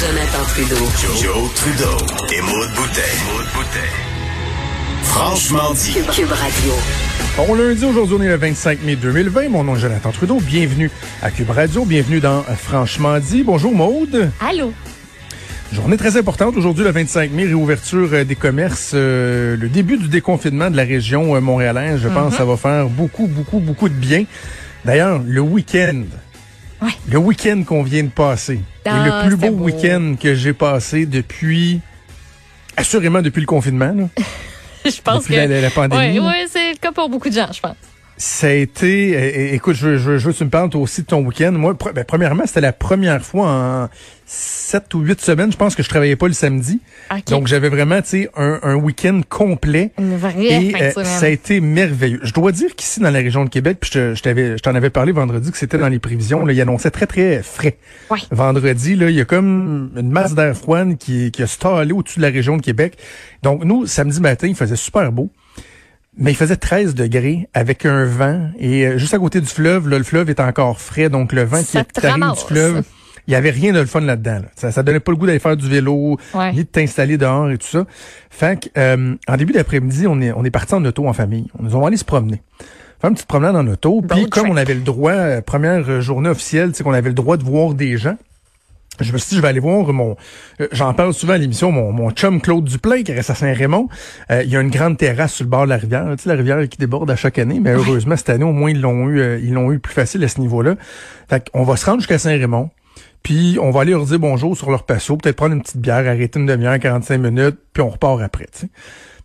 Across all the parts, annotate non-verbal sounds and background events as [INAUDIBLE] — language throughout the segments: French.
Jonathan Trudeau. Joe, Trudeau et Maud Boutet. Franchement dit. Cube, Cube Radio. Bon lundi, aujourd'hui on est le 25 mai 2020. Mon nom est Jonathan Trudeau. Bienvenue à Cube Radio. Bienvenue dans euh, Franchement dit. Bonjour Maude. Allô? Journée très importante aujourd'hui, le 25 mai, réouverture euh, des commerces, euh, le début du déconfinement de la région montréalaise. Je pense que ça va faire beaucoup, beaucoup, beaucoup de bien. D'ailleurs, le week-end, Ouais. le week-end qu'on vient de passer, Ah, est le plus beau, week-end que j'ai passé depuis, assurément depuis le confinement. Là. [LAUGHS] Je pense Depuis que. la- la- pandémie, Oui, ouais, c'est le cas pour beaucoup de gens, je pense. Ça a été, écoute, je veux, je, je tu me parles toi aussi de ton week-end. Moi, pre- ben, premièrement, c'était la première fois en sept ou huit semaines, je pense que je travaillais pas le samedi. OK. Donc, j'avais vraiment, tu sais, un, un week-end complet. Une vraie Et fin de euh, ça a été merveilleux. Je dois dire qu'ici, dans la région de Québec, puis je, t'avais, je t'en avais parlé vendredi que c'était dans les prévisions, là, il annonçait très, très frais. Ouais. Vendredi, là, il y a comme une masse d'air froide qui, qui a stallé au-dessus de la région de Québec. Donc, nous, samedi matin, il faisait super beau. Mais il faisait 13 degrés avec un vent et euh, juste à côté du fleuve, là, le fleuve est encore frais, donc le vent Ça qui te arrive du fleuve, il y avait rien de le fun là-dedans. là. Ça, ça donnait pas le goût d'aller faire du vélo, Ouais. ni de t'installer dehors et tout ça. Fait que, euh, en début d'après-midi, on est on est parti en auto en famille. On nous a allé se promener. Faire une petite promenade en auto. Puis comme on avait le droit, euh, première journée officielle, c'est qu'on avait le droit de voir des gens. Je me suis dit, je vais aller voir mon, euh, j'en parle souvent à l'émission, mon, mon chum Claude Duplain qui reste à Saint-Raymond. Euh, il y a une grande terrasse sur le bord de la rivière, tu sais, la rivière qui déborde à chaque année. Mais heureusement, cette année, au moins, ils l'ont eu, euh, ils l'ont eu plus facile à ce niveau-là. Fait qu'on va se rendre jusqu'à Saint-Raymond. Puis on va aller leur dire bonjour sur leur patio, peut-être prendre une petite bière, arrêter une demi-heure, 45 minutes, puis on repart après. Tu sais.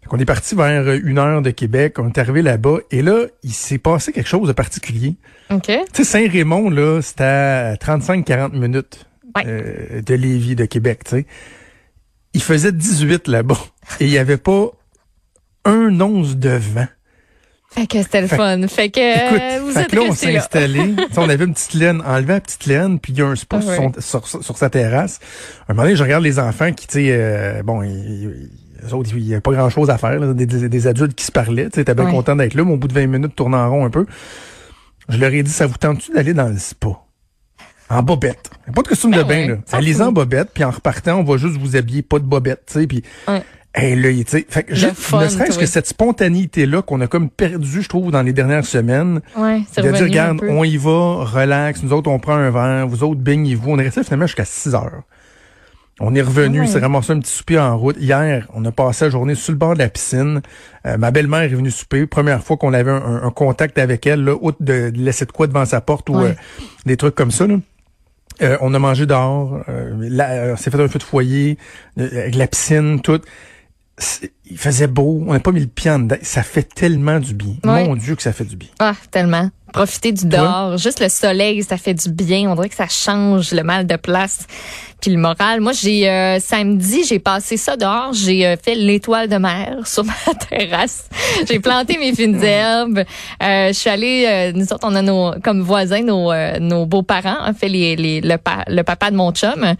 Fait qu'on est parti vers euh, une heure de Québec, on est arrivé là-bas, et là, il s'est passé quelque chose de particulier. OK. Tu sais, Saint-Raymond, là, c'était à 35-40 minutes Ouais. euh, de Lévis, de Québec, tu sais. Il faisait 18 là-bas, [LAUGHS] et il n'y avait pas un once de vent. Fait que c'était le Fait- fun. Fait que Écoute, euh, vous fait êtes que là, on s'est installé. [LAUGHS] On avait une petite laine, enlevé la petite laine, puis il y a un spot Ah ouais. sur, son- sur, sur sa terrasse. Un moment donné, je regarde les enfants qui, tu sais, euh, bon, ils, ils- eux autres, il n'y avait pas grand-chose à faire, là, des, des- des adultes qui se parlaient. Tu sais, t'es bien Ouais. content d'être là, mais au bout de 20 minutes, tournant en rond un peu. Je leur ai dit, ça vous tente-tu d'aller dans le spa? En bobette. Pas de costume Ben de bain, ouais, là. Allez-y en bobette, puis en repartant, on va juste vous habiller, pas de bobette, tu sais, puis... Ouais. Hey, là, tu sais, fait juste, fun, ne serait-ce que cette spontanéité-là qu'on a comme perdu, je trouve, dans les dernières semaines, Ouais, c'est de dire, regarde, on y va, relax, nous autres, on prend un verre, vous autres, baignez-vous. On est resté finalement jusqu'à 6 heures. On est revenu, Ouais. c'est ramassé un petit souper en route. Hier, on a passé la journée sur le bord de la piscine. Euh, ma belle-mère est venue souper. Première fois qu'on avait un, un contact avec elle, là, outre de, de laisser de quoi devant sa porte ou euh, des trucs comme ça. Là. Euh, on a mangé dehors. Euh, euh, on s'est fait un feu de foyer, euh, avec la piscine, tout. Il faisait beau. On n'a pas mis le pied en dedans. Ça fait tellement du bien. Mon Dieu que ça fait du bien. Ah, tellement. Profiter du dehors, juste le soleil, ça fait du bien. On dirait que ça change le mal de place, puis le moral. Moi, j'ai euh, samedi, j'ai passé ça dehors. J'ai euh, fait l'étoile de mer [LAUGHS] sur ma terrasse. J'ai planté mes fines [LAUGHS] herbes. Euh, je suis allée, euh, nous autres, on a nos comme voisins nos euh, nos beaux-parents, ont fait les, les le, pa- le papa de mon chum.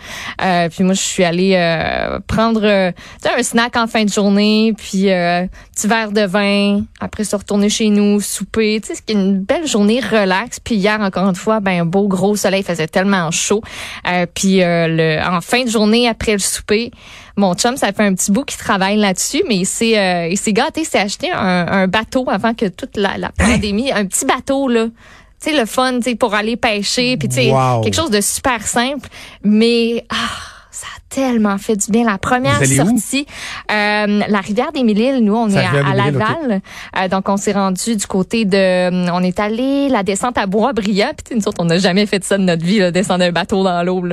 Euh, puis moi, je suis allée euh, prendre un snack en fin de journée, puis euh, petit verre de vin. Après, se retourner chez nous, souper. Tu sais, c'est une belle journée relax. Puis hier, encore une fois, ben un beau gros soleil, il faisait tellement chaud. Euh, puis euh, le, en fin de journée, après le souper, mon chum, ça fait un petit bout qu'il travaille là-dessus, mais il s'est euh, il s'est gâté, il s'est acheté un, un bateau avant que toute la, la pandémie, un petit bateau là. Tu sais le fun, tu sais pour aller pêcher, puis tu sais Wow. quelque chose de super simple, mais ah ça a tellement fait du bien. La première sortie, euh, la rivière des Mille-Îles, nous, on est à. Laval. Euh, donc, on s'est rendu du côté de... On est allé la descente à Bois-Brillant. Puis, nous autres, on n'a jamais fait ça de notre vie, là, descendre un bateau dans l'eau.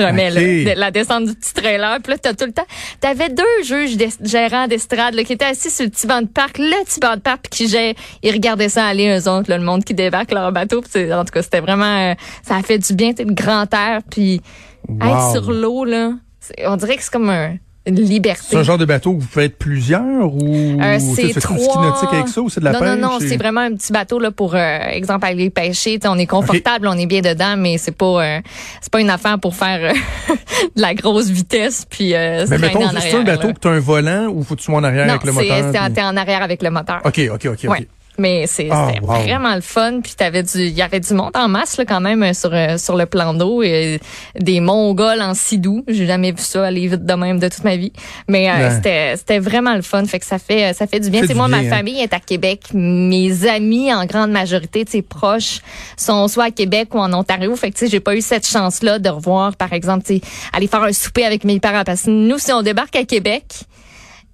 Ok. là, la descente du petit trailer. Puis là, t'as tout le temps. T'avais deux juges d'es- gérants d'estrade là, qui étaient assis sur le petit banc de parc, le petit banc de parc, puis qui gère- ils regardaient ça aller eux autres, là, le monde qui débarque leur bateau. Puis en tout cas, c'était vraiment, euh, ça a fait du bien, le grand air, puis Wow. être sur l'eau là, c'est- on dirait que c'est comme un- une liberté. C'est un genre de bateau que vous pouvez être plusieurs ou Euh, c'est trois. nautique avec ça ou c'est de la non, pêche? non, non, et- c'est vraiment un petit bateau là pour euh, exemple aller pêcher. T'sais, on est confortable, on est bien dedans, mais c'est pas euh, c'est pas une affaire pour faire euh, [LAUGHS] de la grosse vitesse puis euh, Mais mettons, c'est un bateau là. que tu as un volant ou faut que tu sois en arrière Non, avec le c'est moteur? c'est en- puis- en arrière avec le moteur. OK, OK, OK, OK. Mais c'est Ah, wow. vraiment le fun. Puis t'avais du, il y avait du monde en masse là, quand même euh, sur euh, sur le plan d'eau et des Mongols en sidou. J'ai jamais vu ça aller vite de même de toute ma vie. Mais euh, c'était c'était vraiment le fun. Fait que ça fait ça fait du bien. C'est moi, ma hein. famille est à Québec. Mes amis en grande majorité, tes proches sont soit à Québec ou en Ontario. Fait que tu sais, j'ai pas eu cette chance là de revoir, par exemple, tu sais, aller faire un souper avec mes parents. Parce que nous, si on débarque à Québec.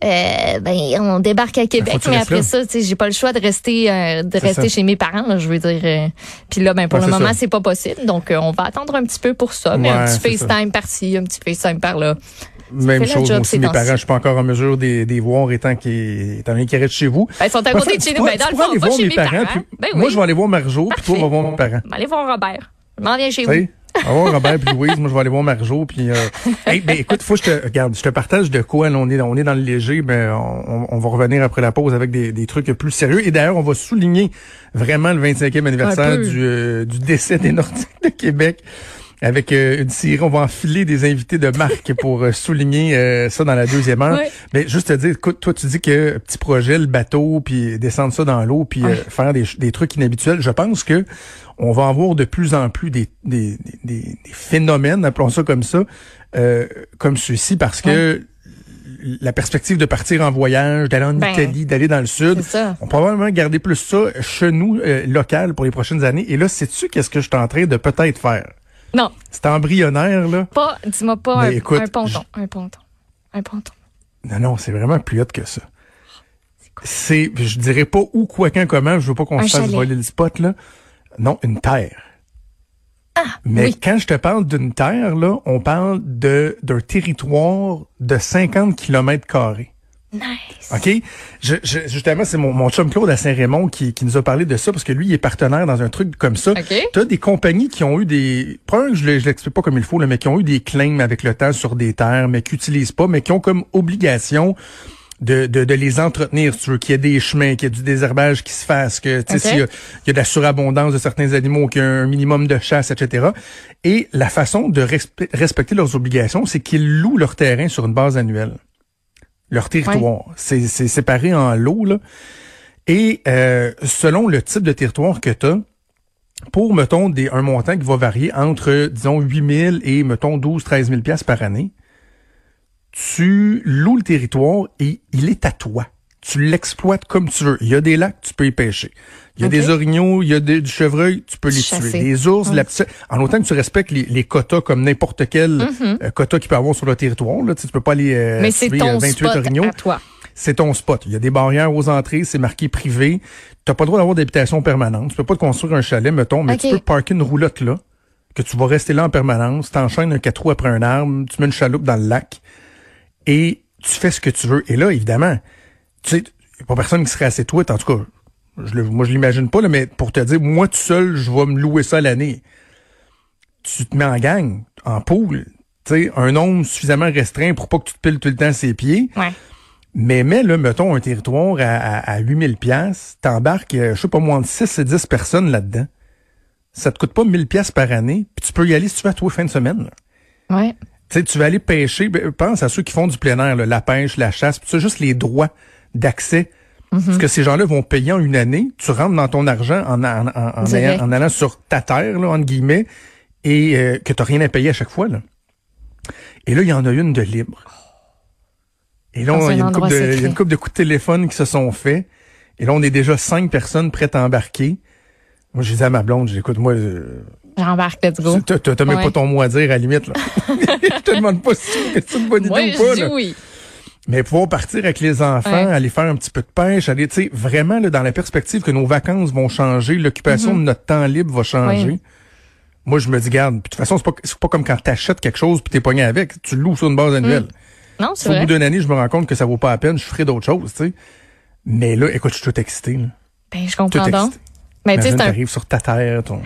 Euh, ben on débarque à Québec mais après là. ça tu sais j'ai pas le choix de rester euh, de rester ça. chez mes parents là, je veux dire euh, puis là ben pour Ouais, le moment c'est pas possible donc euh, on va attendre un petit peu pour ça. Mais un petit. FaceTime par-ci un petit FaceTime par là Même chose, job moi aussi, mes parents, je suis pas encore en mesure de de les voir étant qu'ils étant qu'ils restent chez vous. ben, ils sont à côté de chez nous. ben dans le fond on va voir chez mes parents, parents. ben Moi, oui. je vais aller voir Marjo, puis toi, on va voir mes parents. va aller voir Robert. Je m'en viens chez vous voir Robert puis Louise, moi je vais aller voir Marjo puis euh... [LAUGHS] hey, ben écoute, faut que je te regarde, je te partage de quoi là, on est on est dans le léger, mais on, on va revenir après la pause avec des, des trucs plus sérieux et d'ailleurs, on va souligner vraiment le 25e anniversaire du euh, du décès des Nordiques de Québec. Avec euh, une série, on va enfiler des invités de marque pour euh, souligner euh, ça dans la deuxième heure. Ouais. Mais juste te dire, écoute, toi tu dis que petit projet, le bateau, puis descendre ça dans l'eau, puis euh, faire des, des trucs inhabituels. Je pense que on va avoir de plus en plus des, des, des, des- phénomènes, appelons ça comme ça, euh, comme ceux-ci, parce que la perspective de partir en voyage, d'aller en Ben, Italie, d'aller dans le sud, ça. on va probablement garder plus ça chez nous, euh, local, pour les prochaines années. Et là, sais-tu qu'est-ce que je suis en train de peut-être faire? Non C'est embryonnaire, là. pas dis-moi pas Mais un, écoute, un ponton un ponton un ponton Non, non, c'est vraiment plus hot que ça. C'est, je dirais pas où, quoi, quand, comment, je veux pas qu'on se fasse voler le spot, là. Non, une terre. Mais Ah, oui. quand je te parle d'une terre, là, on parle de, d'un territoire de 50 kilomètres carrés. Nice OK? Je, je- justement, c'est mon, mon chum Claude à Saint-Raymond qui, qui nous a parlé de ça parce que lui, il est partenaire dans un truc comme ça. OK. Tu as des compagnies qui ont eu des... Que je ne l'explique pas comme il faut, là, mais qui ont eu des claims avec le temps sur des terres, mais qui n'utilisent pas, mais qui ont comme obligation de, de, de les entretenir, si tu veux, qu'il y ait des chemins, qu'il y ait du désherbage qui se fasse, que tu sais, OK. s'il y y a de la surabondance de certains animaux, qu'il y a un minimum de chasse, etc. Et la façon de respe- respecter leurs obligations, c'est qu'ils louent leur terrain sur une base annuelle. Leur territoire. C'est c'est séparé en lots, là. Et euh, selon le type de territoire que tu as, pour, mettons, des, un montant qui va varier entre, disons, 8 000 et, mettons, 12 13 000 piastres par année, tu loues le territoire et il est à toi. Tu l'exploites comme tu veux. Il y a des lacs, tu peux y pêcher. Il y a des orignaux, il y a des, du chevreuil, tu peux les Chasser. tuer. Des ours, la petite... En autant que tu respectes les, les quotas comme n'importe quel Mhm. euh, quota qu'il peut avoir sur le territoire. Là. Tu, tu peux pas aller euh, mais c'est tuer, euh, ton 28 spot orignaux à toi c'est ton spot. Il y a des barrières aux entrées, c'est marqué privé. Tu pas le droit d'avoir d'habitation permanente. Tu peux pas te construire un chalet, mettons, mais tu peux parker une roulotte là, que tu vas rester là en permanence. T'enchaînes un quatre roues après un arbre, tu mets une chaloupe dans le lac et tu fais ce que tu veux. Et là, évidemment, tu sais, y a pas personne qui serait assez toi. En tout cas, je le, moi, je l'imagine pas, là, mais pour te dire, moi, tout seul, je vais me louer ça l'année. Tu te mets en gang, en pool, tu sais, un nombre suffisamment restreint pour pas que tu te piles tout le temps ses pieds. ouais Mais mets, là, mettons, un territoire à, à, à 8000 pièces, t'embarques, euh, je sais pas, moins de 6 et 10 personnes là-dedans. Ça te coûte pas 1000 pièces par année, puis tu peux y aller si tu veux à toi fin de semaine. là. ouais Tu sais, tu vas aller pêcher, ben, pense à ceux qui font du plein air, là, la pêche, la chasse, puis ça, juste les droits d'accès. Ce que ces gens-là vont payer en une année, tu rentres dans ton argent en, en, en, en ayant- allant sur ta terre, là, entre guillemets, et euh, que tu rien à payer à chaque fois. Là. Et là, il y en a une de libre. Et là, il y, a une endroit couple de, il y a une couple de coups de téléphone qui se sont faits. Et là, on est déjà cinq personnes prêtes à embarquer. Moi, je disais à ma blonde, j'écoute, moi, euh, j'embarque let's go t'as même Ouais. pas ton mot à dire à la limite. Là. [LAUGHS] je te demande pas si tu- c'est une bonne idée moi ou pas. je là. dis oui Mais pouvoir partir avec les enfants, Ouais. aller faire un petit peu de pêche, aller, tu sais, vraiment là, dans la perspective que nos vacances vont changer, l'occupation de notre temps libre va changer. Moi, je me dis, garde, de toute façon, c'est pas, c'est pas comme quand t'achètes quelque chose puis t'es pogné avec. Tu loues sur une base annuelle. Non, c'est Au bout d'une année, je me rends compte que ça vaut pas la peine, je ferai d'autres choses, tu sais. Mais là, écoute, je suis tout excité, là. Ben, je Tout comprends donc. Mais tu sais, c'est un sur ta terre, ton...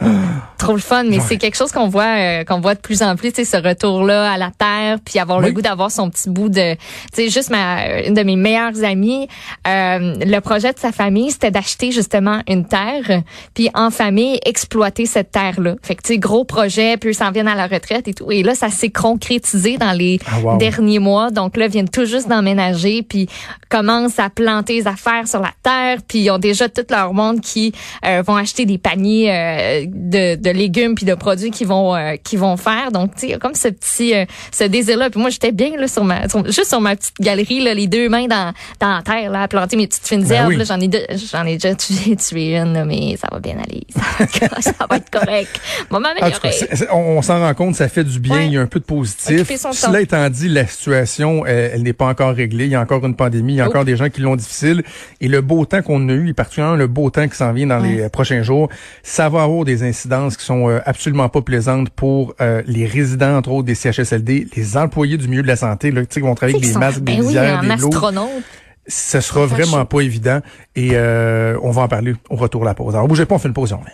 [GASPS] trop le fun, mais Ouais. c'est quelque chose qu'on voit euh, qu'on voit de plus en plus, ce retour-là à la terre, puis avoir le goût d'avoir son petit bout de, tu sais, juste ma une de mes meilleures amies, euh, le projet de sa famille, c'était d'acheter justement une terre, puis en famille exploiter cette terre-là. Fait que tu sais, gros projet, puis ils s'en viennent à la retraite et tout. Et là, ça s'est concrétisé dans les Ah, wow. derniers mois. Donc là, ils viennent tout juste d'emménager, puis commencent à planter les affaires sur la terre, puis ils ont déjà tout leur monde qui euh, vont acheter des paniers euh, de, de légumes puis de produits qu'ils vont euh, qu'ils vont faire. Donc tu sais, comme ce petit euh, ce désir là. Puis moi j'étais bien là sur ma sur- juste sur ma petite galerie là, les deux mains dans dans la terre là, à planter mes petites fines Ben herbes. oui. là. J'en ai j'en ai déjà [LAUGHS] tué, tué une, là, mais ça va bien aller. [LAUGHS] Ça, va- ça va être correct. On va En tout cas, m'améliorer. c'est- c'est- on, on s'en rend compte, ça fait du bien, Ouais. il y a un peu de positif. Cela étant dit, la situation, elle, elle n'est pas encore réglée. Il y a encore une pandémie, il y a Oh. encore des gens qui l'ont difficile. Et le beau temps qu'on a eu, et particulièrement le beau temps qui s'en vient dans les euh, prochains jours, ça va avoir des incidences qui sont euh, absolument pas plaisantes pour euh, les résidents, entre autres, des CHSLD, les employés du milieu de la santé, là, qui vont travailler avec des masques, sont- des ben oui, visières, en des astronaute. Ce sera vraiment pas évident. Et euh, on va en parler au retour de la pause. Alors, bougez pas, on fait une pause et on revient.